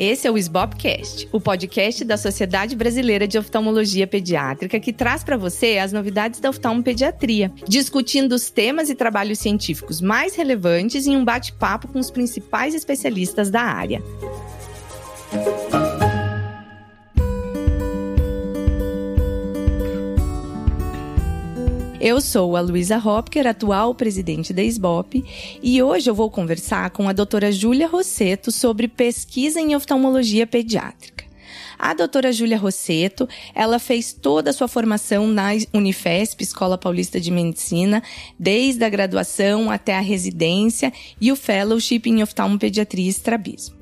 Esse é o SBOPcast, o podcast da Sociedade Brasileira de Oftalmologia Pediátrica, que traz para você as novidades da oftalmopediatria, discutindo os temas e trabalhos científicos mais relevantes em um bate-papo com os principais especialistas da área. Eu sou a Luísa Hopker, atual presidente da SBOP, e hoje eu vou conversar com a doutora Júlia Rosseto sobre pesquisa em oftalmologia pediátrica. A doutora Júlia Rosseto, ela fez toda a sua formação na Unifesp, Escola Paulista de Medicina, desde a graduação até a residência e o fellowship em oftalmopediatria e estrabismo.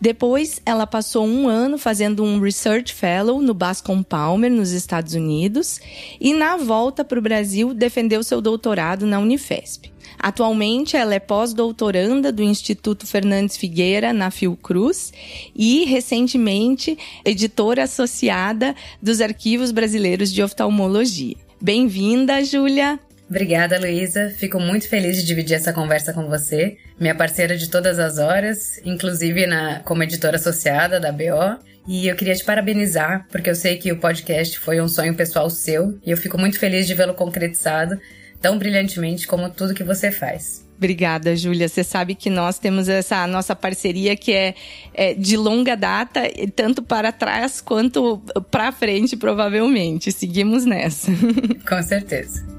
Depois, ela passou um ano fazendo um Research Fellow no Bascom Palmer, nos Estados Unidos, e na volta para o Brasil defendeu seu doutorado na Unifesp. Atualmente, ela é pós-doutoranda do Instituto Fernandes Figueira, na Fiocruz, e, recentemente, editora associada dos Arquivos Brasileiros de Oftalmologia. Bem-vinda, Júlia! Obrigada, Luísa. Fico muito feliz de dividir essa conversa com você, minha parceira de todas as horas, inclusive na, como editora associada da BO. E eu queria te parabenizar, porque eu sei que o podcast foi um sonho pessoal seu, e eu fico muito feliz de vê-lo concretizado tão brilhantemente como tudo que você faz. Obrigada, Júlia. Você sabe que nós temos essa nossa parceria que é, é de longa data, tanto para trás quanto para frente, provavelmente. Seguimos nessa. Com certeza.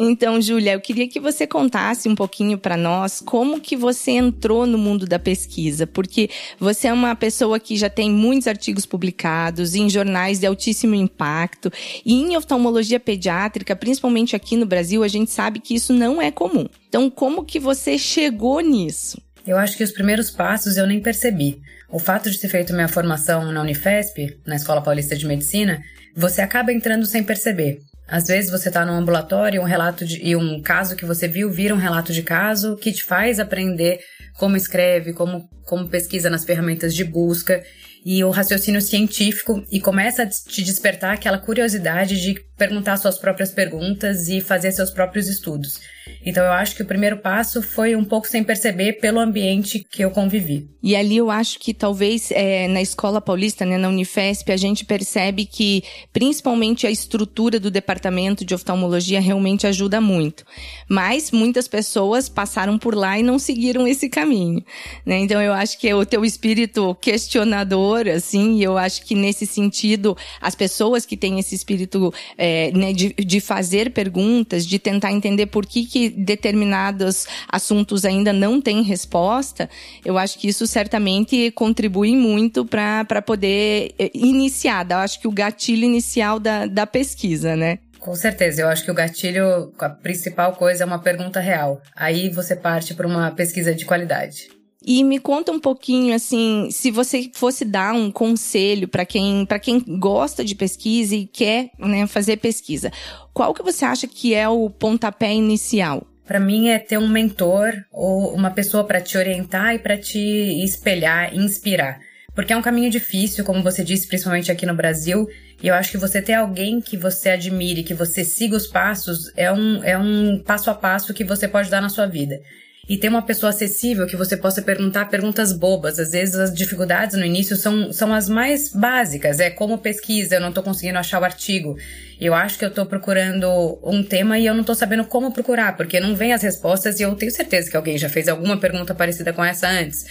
Então, Júlia, eu queria que você contasse um pouquinho para nós como que você entrou no mundo da pesquisa, porque você é uma pessoa que já tem muitos artigos publicados em jornais de altíssimo impacto e em oftalmologia pediátrica, principalmente aqui no Brasil, a gente sabe que isso não é comum. Então, como que você chegou nisso? Eu acho que os primeiros passos eu nem percebi. O fato de ter feito minha formação na Unifesp, na Escola Paulista de Medicina, você acaba entrando sem perceber. Às vezes você está num ambulatório um relato de, e um caso que você viu vira um relato de caso que te faz aprender como escreve, como, como pesquisa nas ferramentas de busca. E o raciocínio científico e começa a te despertar aquela curiosidade de perguntar suas próprias perguntas e fazer seus próprios estudos. Então eu acho que o primeiro passo foi um pouco sem perceber pelo ambiente que eu convivi. E ali eu acho que talvez é, na escola paulista, né, na Unifesp, a gente percebe que principalmente a estrutura do departamento de oftalmologia realmente ajuda muito. Mas muitas pessoas passaram por lá e não seguiram esse caminho. Né? Então eu acho que é o teu espírito questionador, assim, e eu acho que nesse sentido as pessoas que têm esse espírito é, né, de, de fazer perguntas, de tentar entender por que, que determinados assuntos ainda não têm resposta, eu acho que isso certamente contribui muito para poder eh, iniciar. Eu acho que o gatilho inicial da, da pesquisa, né? Com certeza, eu acho que o gatilho, a principal coisa é uma pergunta real. Aí você parte para uma pesquisa de qualidade. E me conta um pouquinho assim, se você fosse dar um conselho para quem quem gosta de pesquisa e quer né, fazer pesquisa, qual que você acha que é o pontapé inicial? Para mim é ter um mentor ou uma pessoa para te orientar e para te espelhar, inspirar. Porque é um caminho difícil, como você disse, principalmente aqui no Brasil. E eu acho que você ter alguém que você admire, que você siga os passos, é um, é um passo a passo que você pode dar na sua vida e ter uma pessoa acessível que você possa perguntar perguntas bobas. Às vezes as dificuldades no início são, são as mais básicas. É como pesquisa, eu não estou conseguindo achar o artigo. Eu acho que eu estou procurando um tema e eu não estou sabendo como procurar, porque não vem as respostas e eu tenho certeza que alguém já fez alguma pergunta parecida com essa antes.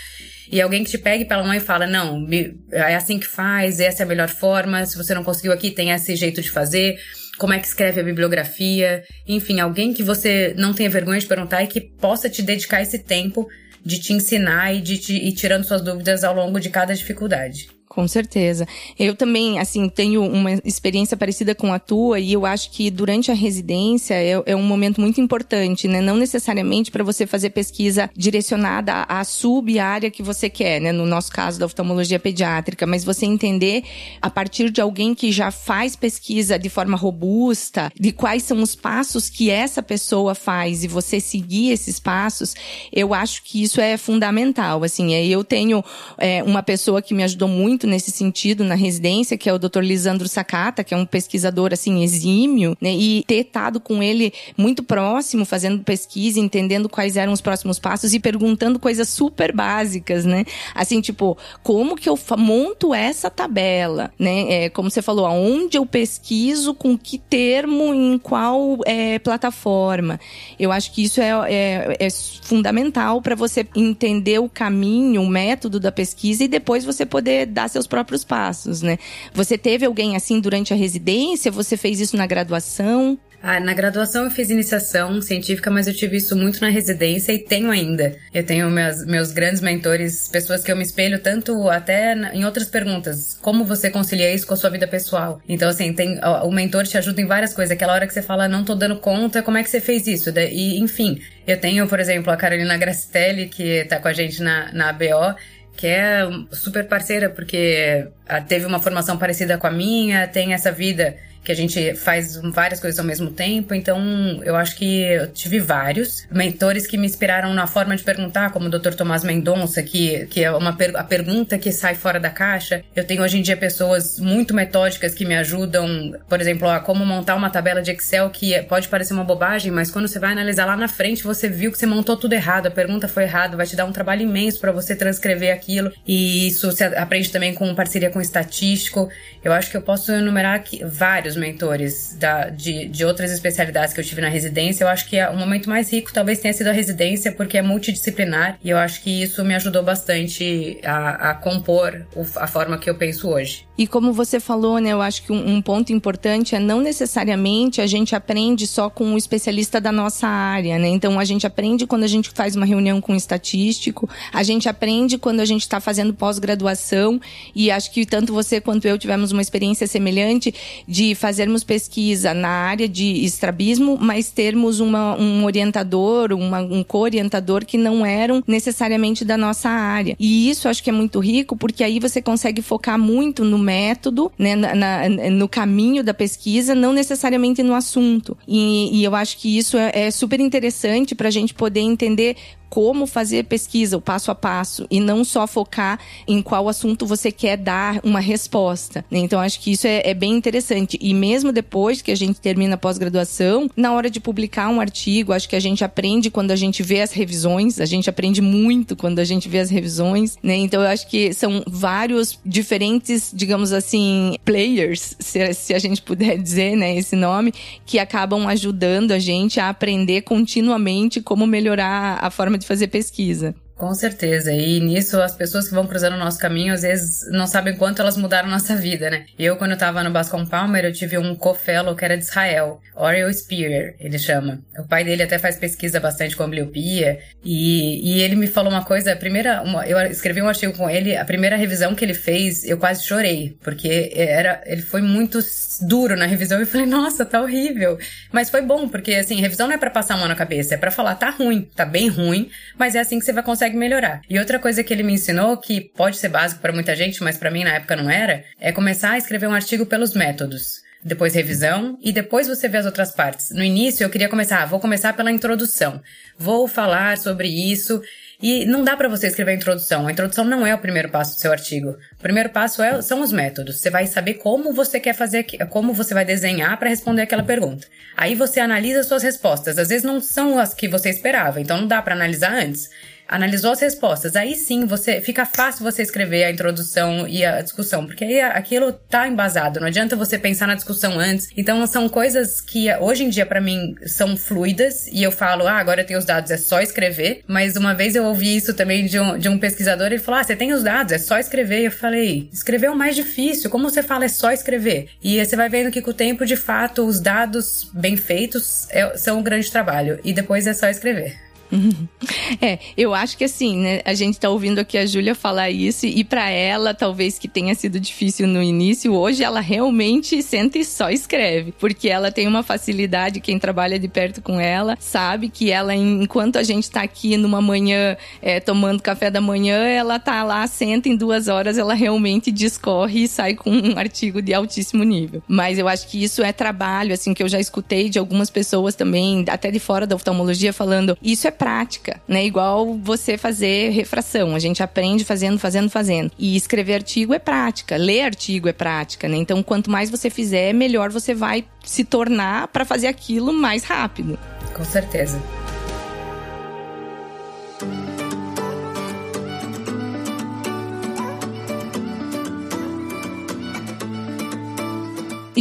E alguém que te pegue pela mão e fala, não, é assim que faz, essa é a melhor forma, se você não conseguiu aqui, tem esse jeito de fazer como é que escreve a bibliografia, enfim, alguém que você não tenha vergonha de perguntar e que possa te dedicar esse tempo de te ensinar e de te ir tirando suas dúvidas ao longo de cada dificuldade. Com certeza. Eu também, assim, tenho uma experiência parecida com a tua e eu acho que durante a residência é, é um momento muito importante, né? Não necessariamente para você fazer pesquisa direcionada à sub-área que você quer, né? No nosso caso da oftalmologia pediátrica, mas você entender a partir de alguém que já faz pesquisa de forma robusta, de quais são os passos que essa pessoa faz e você seguir esses passos, eu acho que isso é fundamental, assim. Eu tenho é, uma pessoa que me ajudou muito muito nesse sentido na residência, que é o Dr. Lisandro Sakata, que é um pesquisador assim exímio, né? E ter estado com ele muito próximo, fazendo pesquisa, entendendo quais eram os próximos passos e perguntando coisas super básicas, né? Assim, tipo, como que eu monto essa tabela, né? É, como você falou, aonde eu pesquiso, com que termo, em qual é, plataforma. Eu acho que isso é, é, é fundamental para você entender o caminho, o método da pesquisa e depois você poder dar seus próprios passos, né? Você teve alguém assim durante a residência? Você fez isso na graduação? Ah, na graduação eu fiz iniciação científica, mas eu tive isso muito na residência e tenho ainda. Eu tenho meus, meus grandes mentores, pessoas que eu me espelho tanto até em outras perguntas. Como você concilia isso com a sua vida pessoal? Então, assim, tem, o mentor te ajuda em várias coisas. Aquela hora que você fala, não tô dando conta, como é que você fez isso? E, enfim, eu tenho, por exemplo, a Carolina Gracitelli, que tá com a gente na, na ABO, que é super parceira, porque ah, teve uma formação parecida com a minha, tem essa vida que a gente faz várias coisas ao mesmo tempo. Então, eu acho que eu tive vários mentores que me inspiraram na forma de perguntar, como o Dr. Tomás Mendonça, que, que é uma per a pergunta que sai fora da caixa. Eu tenho hoje em dia pessoas muito metódicas que me ajudam, por exemplo, a como montar uma tabela de Excel que pode parecer uma bobagem, mas quando você vai analisar lá na frente, você viu que você montou tudo errado, a pergunta foi errada, vai te dar um trabalho imenso para você transcrever aquilo. E isso você aprende também com parceria com estatístico. Eu acho que eu posso enumerar aqui vários mentores da, de, de outras especialidades que eu tive na residência. Eu acho que é o momento mais rico talvez tenha sido a residência, porque é multidisciplinar e eu acho que isso me ajudou bastante a, a compor a forma que eu penso hoje. E como você falou, né, eu acho que um, um, ponto importante é não necessariamente a gente aprende só com o especialista da nossa área, né? Então a gente aprende quando a gente faz uma reunião com um estatístico, a gente aprende quando a gente está fazendo pós-graduação e acho que tanto você quanto eu tivemos uma experiência semelhante de fazermos pesquisa na área de estrabismo, mas termos uma, um orientador, uma, um co-orientador que não eram necessariamente da nossa área. E isso acho que é muito rico porque aí você consegue focar muito no método, né, na, na, no caminho da pesquisa, não necessariamente no assunto. E, e eu acho que isso é, é super interessante para a gente poder entender como fazer pesquisa, o passo a passo, e não só focar em qual assunto você quer dar uma resposta. Né? Então, acho que isso é, é, bem interessante. E mesmo depois que a gente termina a pós-graduação, na hora de publicar um artigo, acho que a gente aprende quando a gente vê as revisões, a gente aprende muito quando a gente vê as revisões, né? Então, eu acho que são vários diferentes, digamos assim, players, se, se a gente puder dizer, né, esse nome, que acabam ajudando a gente a aprender continuamente como melhorar a forma de fazer pesquisa. Com certeza. E nisso, as pessoas que vão cruzando o nosso caminho, às vezes, não sabem quanto elas mudaram nossa vida, né? Eu, quando eu tava no Bascom Palmer, eu tive um co-fellow que era de Israel. Oriel Spear, ele chama. O pai dele até faz pesquisa bastante com ambliopia. E, e ele me falou uma coisa, a primeira... Uma, eu escrevi um artigo com ele, a primeira revisão que ele fez, eu quase chorei. Porque era, ele foi muito duro na revisão. E eu falei, nossa, tá horrível. Mas foi bom, porque, assim, revisão não é para passar a mão na cabeça. É para falar, tá ruim, tá bem ruim. Mas é assim que você vai conseguir consegue melhorar. E outra coisa que ele me ensinou, que pode ser básico para muita gente, mas para mim na época não era, é começar a escrever um artigo pelos métodos depois revisão e depois você vê as outras partes. No início eu queria começar, ah, vou começar pela introdução. Vou falar sobre isso e não dá para você escrever a introdução. A introdução não é o primeiro passo do seu artigo. O primeiro passo é, são os métodos. Você vai saber como você quer fazer, como você vai desenhar para responder aquela pergunta. Aí você analisa suas respostas. Às vezes não são as que você esperava, então não dá para analisar antes analisou as respostas, aí sim você fica fácil você escrever a introdução e a discussão, porque aí aquilo tá embasado, não adianta você pensar na discussão antes. Então são coisas que hoje em dia para mim são fluidas e eu falo, ah, agora eu tenho os dados, é só escrever. Mas uma vez eu ouvi isso também de um, de um pesquisador, ele falou, ah, você tem os dados, é só escrever. E eu falei, escrever é o mais difícil, como você fala, é só escrever. E você vai vendo que com o tempo, de fato, os dados bem feitos é, são um grande trabalho e depois é só escrever. É, eu acho que assim, né? A gente tá ouvindo aqui a Júlia falar isso e para ela, talvez que tenha sido difícil no início, hoje ela realmente senta e só escreve, porque ela tem uma facilidade, quem trabalha de perto com ela sabe que ela, enquanto a gente tá aqui numa manhã é, tomando café da manhã, ela tá lá, senta em duas horas, ela realmente discorre e sai com um artigo de altíssimo nível. Mas eu acho que isso é trabalho, assim, que eu já escutei de algumas pessoas também, até de fora da oftalmologia, falando, isso é prática, né? Igual você fazer refração. A gente aprende fazendo, fazendo, fazendo. E escrever artigo é prática, ler artigo é prática, né? Então, quanto mais você fizer, melhor você vai se tornar para fazer aquilo mais rápido. Com certeza.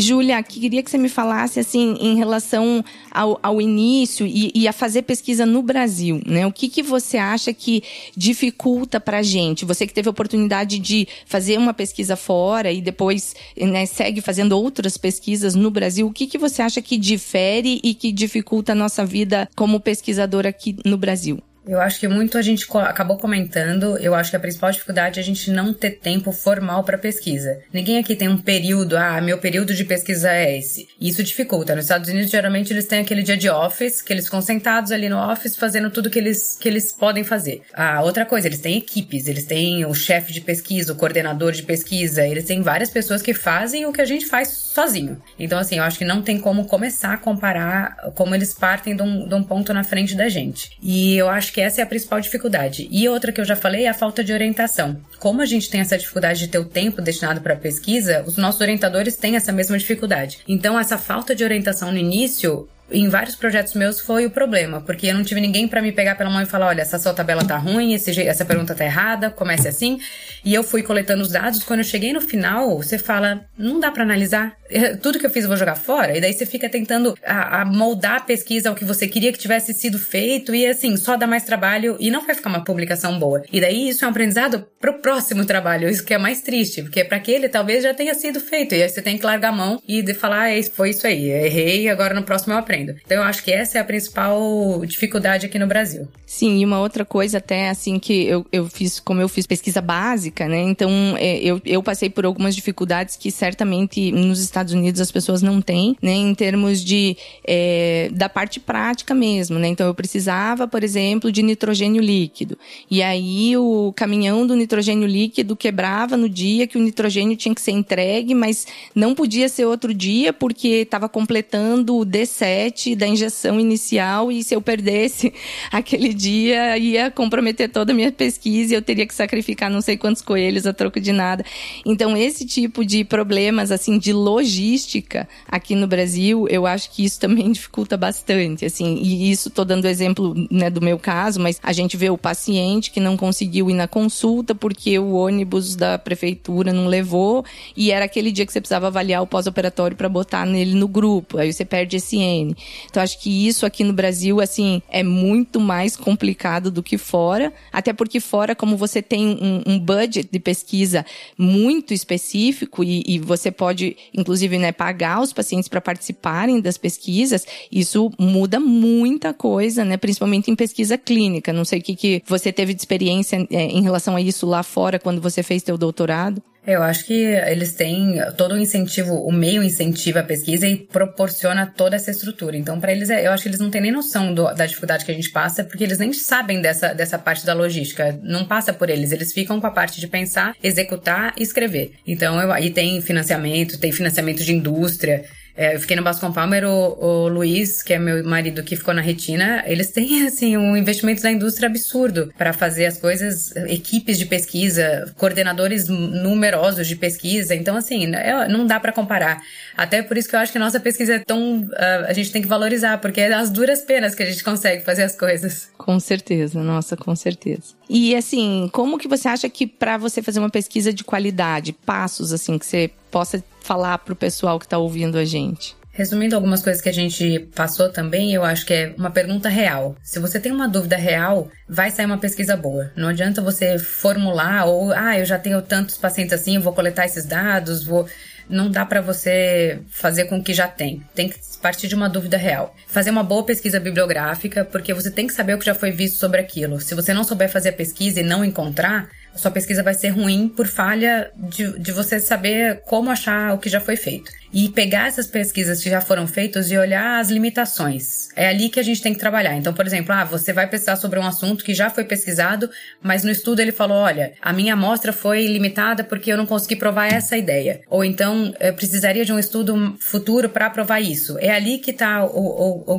Júlia, queria que você me falasse assim em relação ao, ao início e, e, a fazer pesquisa no Brasil, né? O que, que você acha que dificulta para a gente? Você que teve a oportunidade de fazer uma pesquisa fora e depois né, segue fazendo outras pesquisas no Brasil, o que, que você acha que difere e que dificulta a nossa vida como pesquisador aqui no Brasil? Eu acho que muito a gente acabou comentando. Eu acho que a principal dificuldade é a gente não ter tempo formal para pesquisa. Ninguém aqui tem um período, ah, meu período de pesquisa é esse. Isso dificulta. Nos Estados Unidos, geralmente, eles têm aquele dia de office, que eles ficam sentados ali no office fazendo tudo que eles, que eles podem fazer. Ah, outra coisa, eles têm equipes, eles têm o chefe de pesquisa, o coordenador de pesquisa, eles têm várias pessoas que fazem o que a gente faz sozinho. Então, assim, eu acho que não tem como começar a comparar como eles partem de um, de um ponto na frente da gente. E eu acho que essa é a principal dificuldade. E outra que eu já falei é a falta de orientação. Como a gente tem essa dificuldade de ter o tempo destinado para pesquisa, os nossos orientadores têm essa mesma dificuldade. Então, essa falta de orientação no início em vários projetos meus foi o problema, porque eu não tive ninguém para me pegar pela mão e falar, olha, essa sua tabela tá ruim, esse, essa pergunta tá errada, comece assim. E eu fui coletando os dados, quando eu cheguei no final, você fala, não dá para analisar, tudo que eu fiz eu vou jogar fora, e daí você fica tentando a, a moldar a pesquisa ao que você queria que tivesse sido feito, e assim, só dá mais trabalho e não vai ficar uma publicação boa. E daí isso é um aprendizado pro próximo trabalho, isso que é mais triste, porque para aquele talvez já tenha sido feito, e aí você tem que largar a mão e falar, ah, foi isso aí, errei, agora no próximo eu aprendo. Então eu acho que essa é a principal dificuldade aqui no Brasil. Sim, e uma outra coisa até assim que eu, eu fiz, como eu fiz pesquisa básica, né? Então é, eu, eu passei por algumas dificuldades que certamente nos Estados Unidos as pessoas não têm, né? Em termos de é, da parte prática mesmo, né? Então eu precisava, por exemplo, de nitrogênio líquido. E aí o caminhão do nitrogênio líquido quebrava no dia que o nitrogênio tinha que ser entregue, mas não podia ser outro dia porque estava completando o D7 da injeção inicial e se eu perdesse aquele dia ia comprometer toda a minha pesquisa e eu teria que sacrificar não sei quantos coelhos a troco de nada. Então esse tipo de problemas assim de logística aqui no Brasil, eu acho que isso também dificulta bastante, assim. E isso tô dando exemplo, né, do meu caso, mas a gente vê o paciente que não conseguiu ir na consulta porque o ônibus da prefeitura não levou e era aquele dia que você precisava avaliar o pós-operatório para botar nele no grupo. Aí você perde esse N. Então acho que isso aqui no Brasil, assim, é muito mais complicado do que fora, até porque fora, como você tem um, um budget de pesquisa muito específico e, e você pode, inclusive, né, pagar os pacientes para participarem das pesquisas, isso muda muita coisa, né, principalmente em pesquisa clínica. Não sei o que, que você teve de experiência é, em relação a isso lá fora quando você fez teu doutorado. Eu acho que eles têm todo o incentivo, o meio incentiva a pesquisa e proporciona toda essa estrutura. Então, para eles, é, eu acho que eles não têm nem noção do, da dificuldade que a gente passa, porque eles nem sabem dessa, dessa parte da logística. Não passa por eles. Eles ficam com a parte de pensar, executar e escrever. Então, aí tem financiamento, tem financiamento de indústria. É, eu fiquei no Bascom Palmer, o, o Luiz, que é meu marido que ficou na retina, eles têm, assim, um investimento da indústria absurdo para fazer as coisas, equipes de pesquisa, coordenadores numerosos de pesquisa. Então, assim, é, não dá para comparar. Até por isso que eu acho que a nossa pesquisa é tão. Uh, a gente tem que valorizar, porque é as duras penas que a gente consegue fazer as coisas. Com certeza, nossa, com certeza. E assim, como que você acha que para você fazer uma pesquisa de qualidade, passos assim que você possa falar para o pessoal que está ouvindo a gente? Resumindo algumas coisas que a gente passou também, eu acho que é uma pergunta real. Se você tem uma dúvida real, vai sair uma pesquisa boa. Não adianta você formular ou, ah, eu já tenho tantos pacientes assim, vou coletar esses dados, vou. Não dá para você fazer com o que já tem. Tem que partir de uma dúvida real. Fazer uma boa pesquisa bibliográfica, porque você tem que saber o que já foi visto sobre aquilo. Se você não souber fazer a pesquisa e não encontrar, sua pesquisa vai ser ruim por falha de, de você saber como achar o que já foi feito e pegar essas pesquisas que já foram feitas e olhar as limitações. É ali que a gente tem que trabalhar. Então, por exemplo, ah, você vai pesquisar sobre um assunto que já foi pesquisado, mas no estudo ele falou: olha, a minha amostra foi limitada porque eu não consegui provar essa ideia. Ou então, eu precisaria de um estudo futuro para provar isso. É ali que está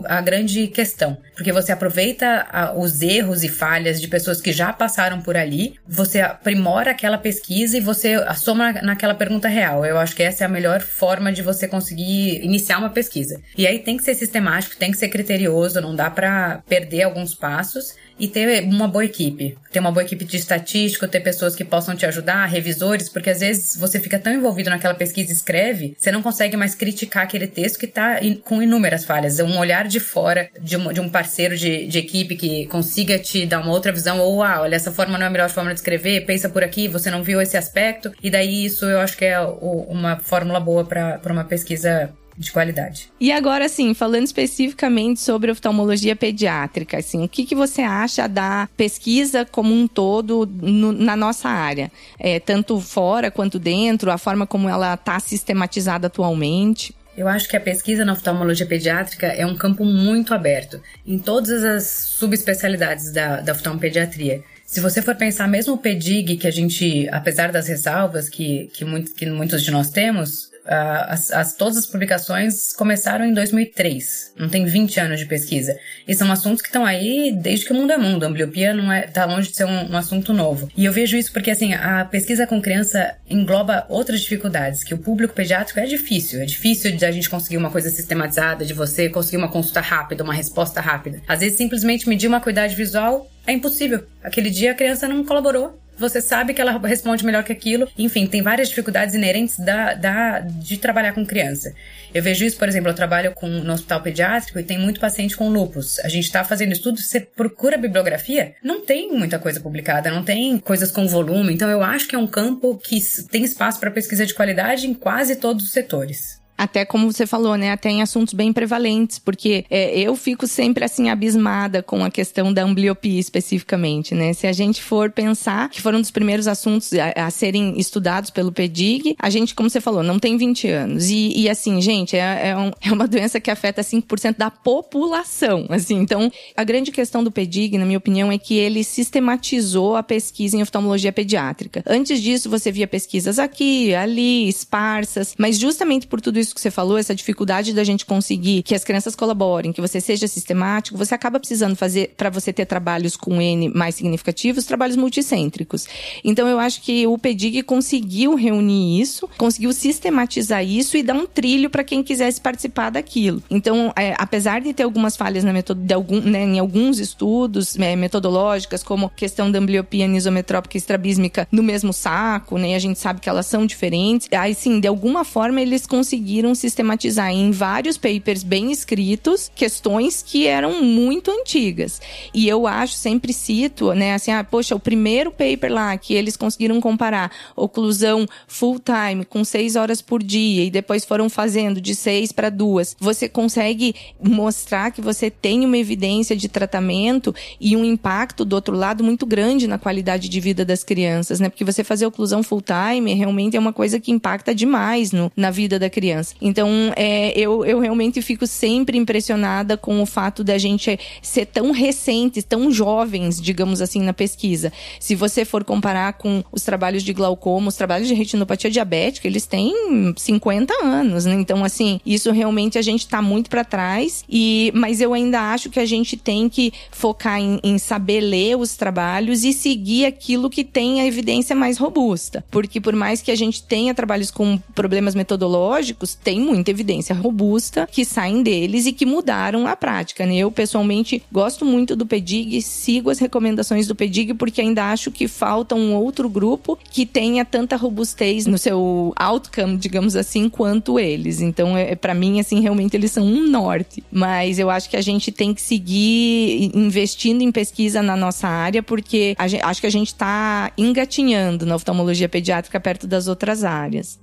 a grande questão. Porque você aproveita a, os erros e falhas de pessoas que já passaram por ali, você aprimora aquela pesquisa e você assoma naquela pergunta real. Eu acho que essa é a melhor forma de você conseguir iniciar uma pesquisa. E aí tem que ser sistemático, tem que ser criterioso, não dá para perder alguns passos e ter uma boa equipe. Ter uma boa equipe de estatístico, ter pessoas que possam te ajudar, revisores, porque às vezes você fica tão envolvido naquela pesquisa e escreve, você não consegue mais criticar aquele texto que está com inúmeras falhas. Um olhar de fora de um, de um parceiro de, de, equipe que consiga te dar uma outra visão, ou ah, olha, essa forma não é a melhor forma de escrever, pensa por aqui, você não viu esse aspecto, e daí isso eu acho que é o, uma fórmula boa para uma pesquisa de qualidade. E agora, assim, falando especificamente sobre oftalmologia pediátrica, assim, o que, que você acha da pesquisa como um todo no, na nossa área? É, tanto fora quanto dentro, a forma como ela está sistematizada atualmente? Eu acho que a pesquisa na oftalmologia pediátrica é um campo muito aberto, em todas as subespecialidades da, da oftalmopediatria. Se você for pensar mesmo o PEDIG, que a gente, apesar das ressalvas que, que, muito, que muitos de nós temos, as, as, todas as publicações começaram em 2003. Não tem 20 anos de pesquisa. E são assuntos que estão aí desde que o mundo é mundo. A ambliopia não é, tá longe de ser um, um, assunto novo. E eu vejo isso porque, assim, a pesquisa com criança engloba outras dificuldades, que o público pediátrico é difícil. É difícil de a gente conseguir uma coisa sistematizada, de você conseguir uma consulta rápida, uma resposta rápida. Às vezes, simplesmente medir uma acuidade visual é impossível. Aquele dia a criança não colaborou você sabe que ela responde melhor que aquilo. Enfim, tem várias dificuldades inerentes da, da, de trabalhar com criança. Eu vejo isso, por exemplo, eu trabalho com, no hospital pediátrico e tem muito paciente com lupus. A gente está fazendo estudo, você procura bibliografia, não tem muita coisa publicada, não tem coisas com volume. Então, eu acho que é um campo que tem espaço para pesquisa de qualidade em quase todos os setores até como você falou, né, até em assuntos bem prevalentes, porque é, eu fico sempre assim abismada com a questão da ambliopia especificamente, né? Se a gente for pensar que foram um dos primeiros assuntos a, a, serem estudados pelo PEDIG, a gente, como você falou, não tem 20 anos. E, e assim, gente, é, é, um, é, uma doença que afeta 5% da população, assim. Então, a grande questão do PEDIG, na minha opinião, é que ele sistematizou a pesquisa em oftalmologia pediátrica. Antes disso, você via pesquisas aqui, ali, esparsas, mas justamente por tudo isso isso que você falou, essa dificuldade da gente conseguir que as crianças colaborem, que você seja sistemático, você acaba precisando fazer, para você ter trabalhos com N mais significativos, trabalhos multicêntricos. Então eu acho que o PEDIG conseguiu reunir isso, conseguiu sistematizar isso e dar um trilho para quem quisesse participar daquilo. Então, é, apesar de ter algumas falhas na de algum, né, em alguns estudos é, metodológicas, como questão da ambliopia anisometrópica e estrabísmica no mesmo saco, né, a gente sabe que elas são diferentes, aí sim, de alguma forma eles conseguiram conseguiram sistematizar em vários papers bem escritos questões que eram muito antigas. E eu acho, sempre cito, né, assim, ah, poxa, o primeiro paper lá que eles conseguiram comparar oclusão full time com seis horas por dia e depois foram fazendo de seis para duas, você consegue mostrar que você tem uma evidência de tratamento e um impacto do outro lado muito grande na qualidade de vida das crianças, né? Porque você fazer oclusão full time realmente é uma coisa que impacta demais no, na vida da criança criança. Então, é, eu, eu realmente fico sempre impressionada com o fato da gente ser tão recentes, tão jovens, digamos assim, na pesquisa. Se você for comparar com os trabalhos de glaucoma, os trabalhos de retinopatia diabética, eles têm 50 anos, né? Então, assim, isso realmente a gente está muito para trás. E, mas eu ainda acho que a gente tem que focar em, em saber ler os trabalhos e seguir aquilo que tem a evidência mais robusta. Porque por mais que a gente tenha trabalhos com problemas metodológicos, tem muita evidência robusta que saem deles e que mudaram a prática, né? Eu pessoalmente gosto muito do PEDIG, sigo as recomendações do PEDIG porque ainda acho que falta um outro grupo que tenha tanta robustez no seu outcome, digamos assim, quanto eles. Então, é, para mim, assim, realmente eles são um norte. Mas eu acho que a gente tem que seguir investindo em pesquisa na nossa área porque gente, acho que a gente está engatinhando na oftalmologia pediátrica perto das outras áreas.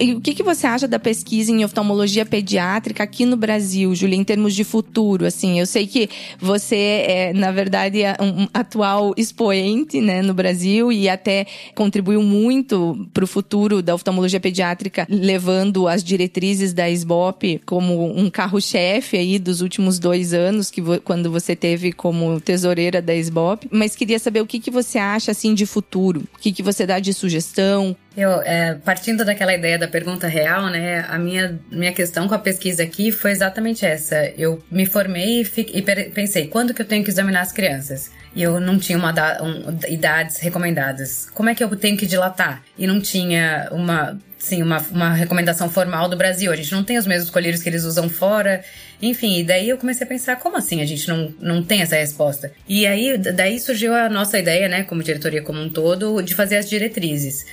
E o que, que você acha da pesquisa em oftalmologia pediátrica aqui no Brasil, Júlia, em termos de futuro? Assim, eu sei que você é, na verdade, é um atual expoente né, no Brasil e até contribuiu muito para o futuro da oftalmologia pediátrica, levando as diretrizes da SBOP como um carro-chefe aí dos últimos dois anos, que quando você teve como tesoureira da SBOP. Mas queria saber o que, que você acha assim de futuro, o que, que você dá de sugestão, eu, é, partindo daquela ideia da pergunta real, né, a minha, minha questão com a pesquisa aqui foi exatamente essa. Eu me formei e, fiquei, e pensei, quando que eu tenho que examinar as crianças? E eu não tinha uma um, idades recomendadas. Como é que eu tenho que dilatar? E não tinha uma, sim, uma, uma recomendação formal do Brasil. A gente não tem os mesmos colírios que eles usam fora. Enfim, e daí eu comecei a pensar, como assim a gente não, não tem essa resposta? E aí, daí surgiu a nossa ideia, né, como diretoria como um todo, de fazer as diretrizes.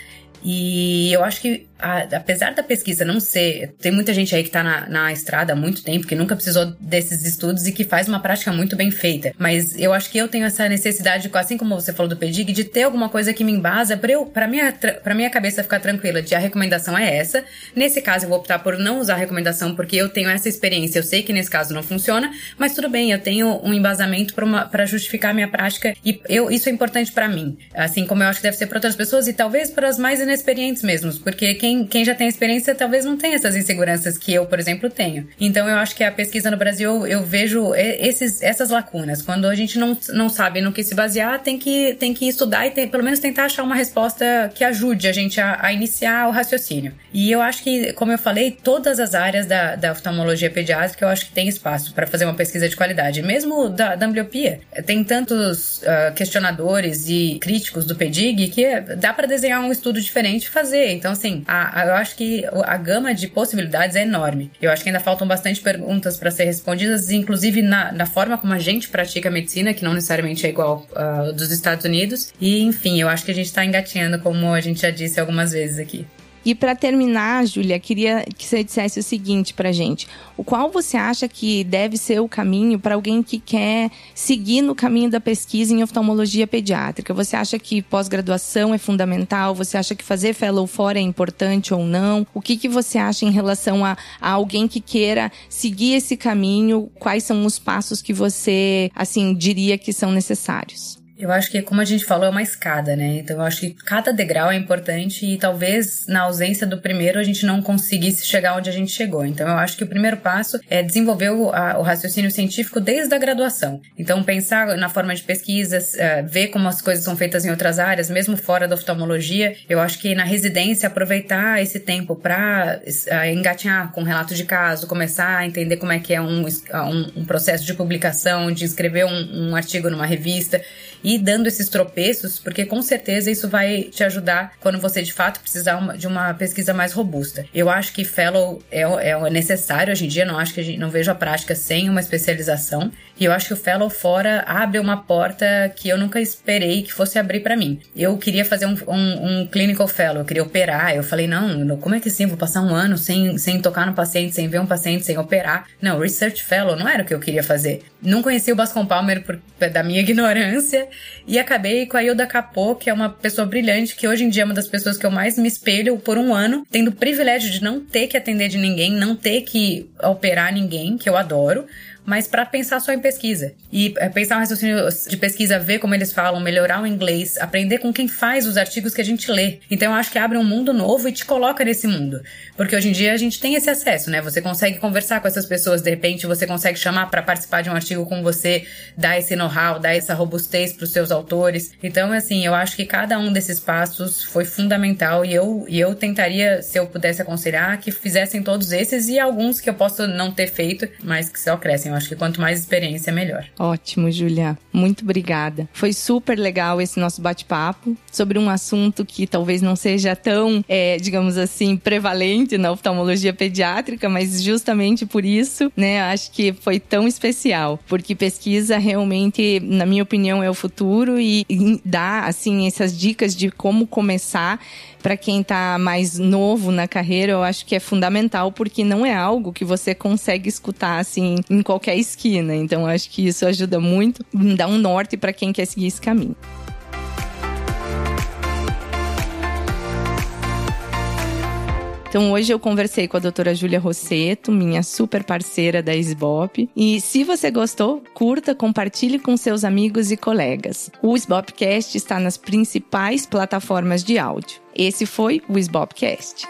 E eu acho que a, apesar da pesquisa não ser. Tem muita gente aí que tá na, na estrada há muito tempo, que nunca precisou desses estudos e que faz uma prática muito bem feita. Mas eu acho que eu tenho essa necessidade, assim como você falou do PEDIG, de ter alguma coisa que me embasa pra, eu, pra, minha, pra minha cabeça ficar tranquila de a recomendação é essa. Nesse caso, eu vou optar por não usar a recomendação porque eu tenho essa experiência. Eu sei que nesse caso não funciona, mas tudo bem, eu tenho um embasamento para justificar a minha prática e eu, isso é importante para mim. Assim como eu acho que deve ser para outras pessoas e talvez para as mais inexperientes mesmos, porque quem quem, já tem experiência talvez não tenha essas inseguranças que eu, por exemplo, tenho. Então eu acho que a pesquisa no Brasil, eu vejo esses, essas lacunas. Quando a gente não, não sabe no que se basear, tem que, tem que estudar e tem, pelo menos tentar achar uma resposta que ajude a gente a, a iniciar o raciocínio. E eu acho que, como eu falei, todas as áreas da, da oftalmologia pediátrica eu acho que tem espaço para fazer uma pesquisa de qualidade. Mesmo da, da ambliopia. Tem tantos uh, questionadores e críticos do PEDIG que dá para desenhar um estudo diferente fazer. Então, assim, a a, eu acho que a gama de possibilidades é enorme. Eu acho que ainda faltam bastante perguntas para ser respondidas, inclusive na, na, forma como a gente pratica a medicina, que não necessariamente é igual uh, dos Estados Unidos. E, enfim, eu acho que a gente está engatinhando, como a gente já disse algumas vezes aqui. E para terminar, Júlia, queria que você dissesse o seguinte para gente: o qual você acha que deve ser o caminho para alguém que quer seguir no caminho da pesquisa em oftalmologia pediátrica? Você acha que pós-graduação é fundamental? Você acha que fazer fellow fora é importante ou não? O que, que você acha em relação a, a alguém que queira seguir esse caminho? Quais são os passos que você, assim, diria que são necessários? Eu acho que, como a gente falou, é uma escada, né? Então, eu acho que cada degrau é importante e talvez na ausência do primeiro a gente não conseguisse chegar onde a gente chegou. Então, eu acho que o primeiro passo é desenvolver o, a, o raciocínio científico desde a graduação. Então, pensar na forma de pesquisas, uh, ver como as coisas são feitas em outras áreas, mesmo fora da oftalmologia. Eu acho que na residência, aproveitar esse tempo para uh, engatinhar com relatos de caso, começar a entender como é que é um, um, um processo de publicação, de escrever um, um artigo numa revista e dando esses tropeços, porque com certeza isso vai te ajudar quando você de fato precisar de uma pesquisa mais robusta. Eu acho que fellow é, é necessário hoje em dia, não acho que a gente, não vejo a prática sem uma especialização. E eu acho que o fellow fora abre uma porta que eu nunca esperei que fosse abrir para mim. Eu queria fazer um, um, um, clinical fellow, eu queria operar. Eu falei, não, como é que assim? Vou passar um ano sem, sem tocar no paciente, sem ver um paciente, sem operar. Não, research fellow não era o que eu queria fazer. Não conheci o Bascom Palmer por, da minha ignorância e acabei com a Hilda Capô, que é uma pessoa brilhante, que hoje em dia é uma das pessoas que eu mais me espelho por um ano, tendo o privilégio de não ter que atender de ninguém, não ter que operar ninguém, que eu adoro mas para pensar só em pesquisa. E é, pensar um raciocínio de pesquisa, ver como eles falam, melhorar o inglês, aprender com quem faz os artigos que a gente lê. Então eu acho que abre um mundo novo e te coloca nesse mundo. Porque hoje em dia a gente tem esse acesso, né? Você consegue conversar com essas pessoas, de repente você consegue chamar para participar de um artigo com você, dar esse know-how, dar essa robustez para os seus autores. Então, assim, eu acho que cada um desses passos foi fundamental e eu, e eu tentaria, se eu pudesse aconselhar, que fizessem todos esses e alguns que eu posso não ter feito, mas que só crescem. Eu acho que quanto mais experiência, melhor. Ótimo, Julia. Muito obrigada. Foi super legal esse nosso bate-papo sobre um assunto que talvez não seja tão, é, digamos assim, prevalente na oftalmologia pediátrica, mas justamente por isso, né, acho que foi tão especial, porque pesquisa realmente, na minha opinião, é o futuro e, e dá, assim, essas dicas de como começar para quem está mais novo na carreira, eu acho que é fundamental porque não é algo que você consegue escutar assim em qualquer esquina. Então acho que isso ajuda muito, dá um norte para quem quer seguir esse caminho. Então hoje eu conversei com a doutora Júlia Rosseto, minha super parceira da SBOP. E se você gostou, curta, compartilhe com seus amigos e colegas. O SBOPcast está nas principais plataformas de áudio. Esse foi o SBOPcast.